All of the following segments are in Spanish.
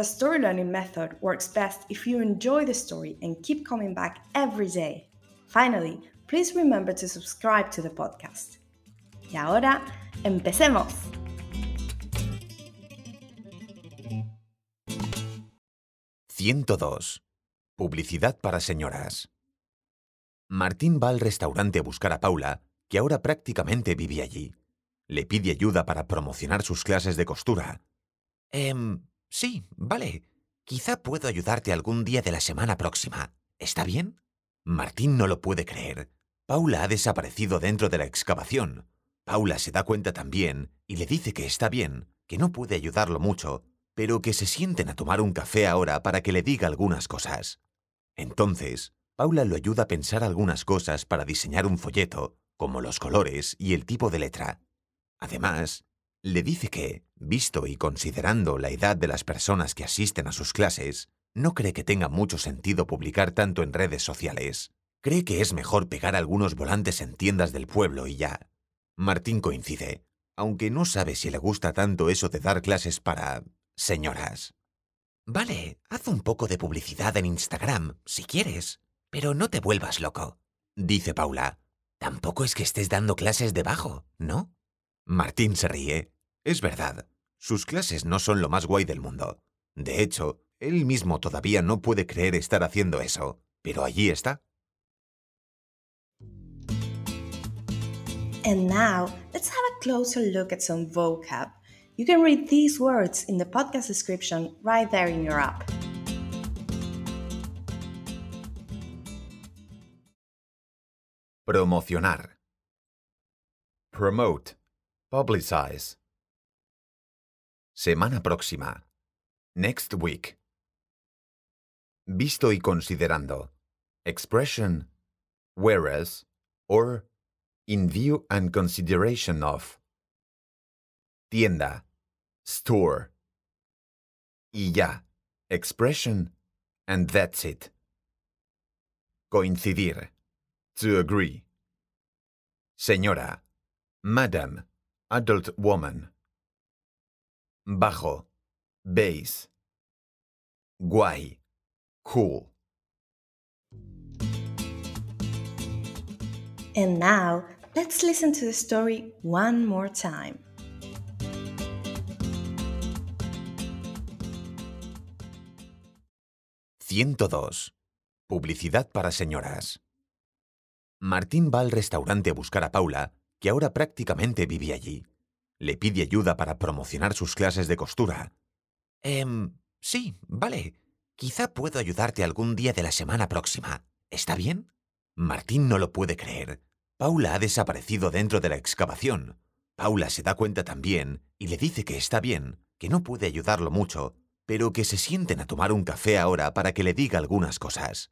the story learning method works best if you enjoy the story and keep coming back every day. Finally, please remember to subscribe to the podcast. Y ahora, empecemos. «102. Publicidad para señoras. Martín va al restaurante a buscar a Paula, que ahora prácticamente vive allí. Le pide ayuda para promocionar sus clases de costura. Em, sí, vale. Quizá puedo ayudarte algún día de la semana próxima. ¿Está bien? Martín no lo puede creer. Paula ha desaparecido dentro de la excavación. Paula se da cuenta también y le dice que está bien, que no puede ayudarlo mucho, pero que se sienten a tomar un café ahora para que le diga algunas cosas. Entonces, Paula lo ayuda a pensar algunas cosas para diseñar un folleto, como los colores y el tipo de letra. Además, le dice que, visto y considerando la edad de las personas que asisten a sus clases, no cree que tenga mucho sentido publicar tanto en redes sociales. Cree que es mejor pegar algunos volantes en tiendas del pueblo y ya. Martín coincide, aunque no sabe si le gusta tanto eso de dar clases para... señoras. Vale, haz un poco de publicidad en Instagram, si quieres, pero no te vuelvas loco, dice Paula. Tampoco es que estés dando clases de bajo, ¿no? Martín se ríe. Es verdad, sus clases no son lo más guay del mundo. De hecho, él mismo todavía no puede creer estar haciendo eso, pero allí está. And now, let's have a closer look at some vocab. You can read these words in the podcast description right there in your app. Promocionar. Promote. Publicize. Semana próxima. Next week. Visto y considerando. Expression whereas or in view and consideration of. Tienda. Store. Y ya. Expression and that's it. Coincidir. To agree. Señora. Madam. Adult woman. Bajo. Base. Guay. Cool. And now, let's listen to the story one more time. «102. Publicidad para señoras. Martín va al restaurante a buscar a Paula, que ahora prácticamente vive allí. Le pide ayuda para promocionar sus clases de costura. Em, sí, vale. Quizá puedo ayudarte algún día de la semana próxima. ¿Está bien? Martín no lo puede creer. Paula ha desaparecido dentro de la excavación. Paula se da cuenta también y le dice que está bien, que no puede ayudarlo mucho, pero que se sienten a tomar un café ahora para que le diga algunas cosas.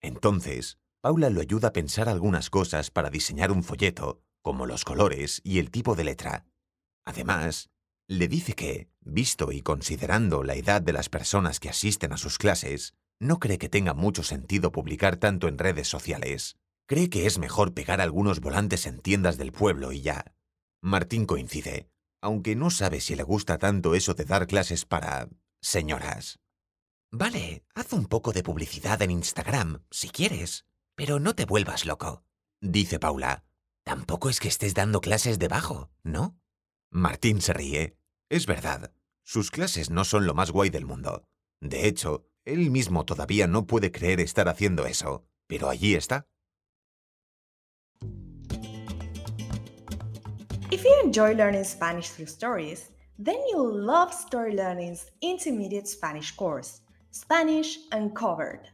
Entonces, Paula lo ayuda a pensar algunas cosas para diseñar un folleto, como los colores y el tipo de letra. Además, le dice que, visto y considerando la edad de las personas que asisten a sus clases, no cree que tenga mucho sentido publicar tanto en redes sociales. Cree que es mejor pegar algunos volantes en tiendas del pueblo y ya. Martín coincide, aunque no sabe si le gusta tanto eso de dar clases para... señoras. Vale, haz un poco de publicidad en Instagram, si quieres, pero no te vuelvas loco, dice Paula. Tampoco es que estés dando clases de bajo, ¿no? Martín se ríe. Es verdad, sus clases no son lo más guay del mundo. De hecho, Él mismo todavía no puede creer estar haciendo eso, pero allí está. If you enjoy learning Spanish through stories, then you'll love Story Learning's intermediate Spanish course, Spanish Uncovered.